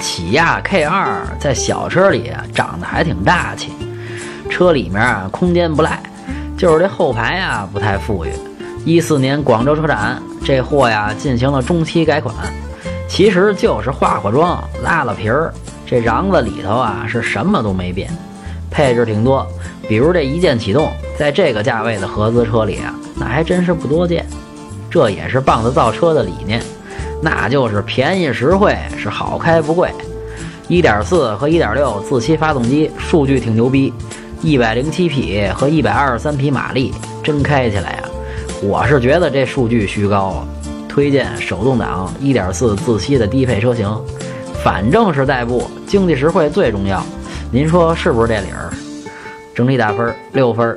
起亚 K 二在小车里长得还挺大气，车里面啊空间不赖，就是这后排啊不太富裕。一四年广州车展，这货呀进行了中期改款，其实就是化化妆、拉了皮儿。这瓤子里头啊是什么都没变，配置挺多，比如这一键启动，在这个价位的合资车里啊，那还真是不多见。这也是棒子造车的理念，那就是便宜实惠，是好开不贵。1.4和1.6自吸发动机数据挺牛逼，107匹和123匹马力，真开起来呀！我是觉得这数据虚高啊，推荐手动挡1.4自吸的低配车型。反正是代步，经济实惠最重要。您说是不是这理儿？整体打分六分。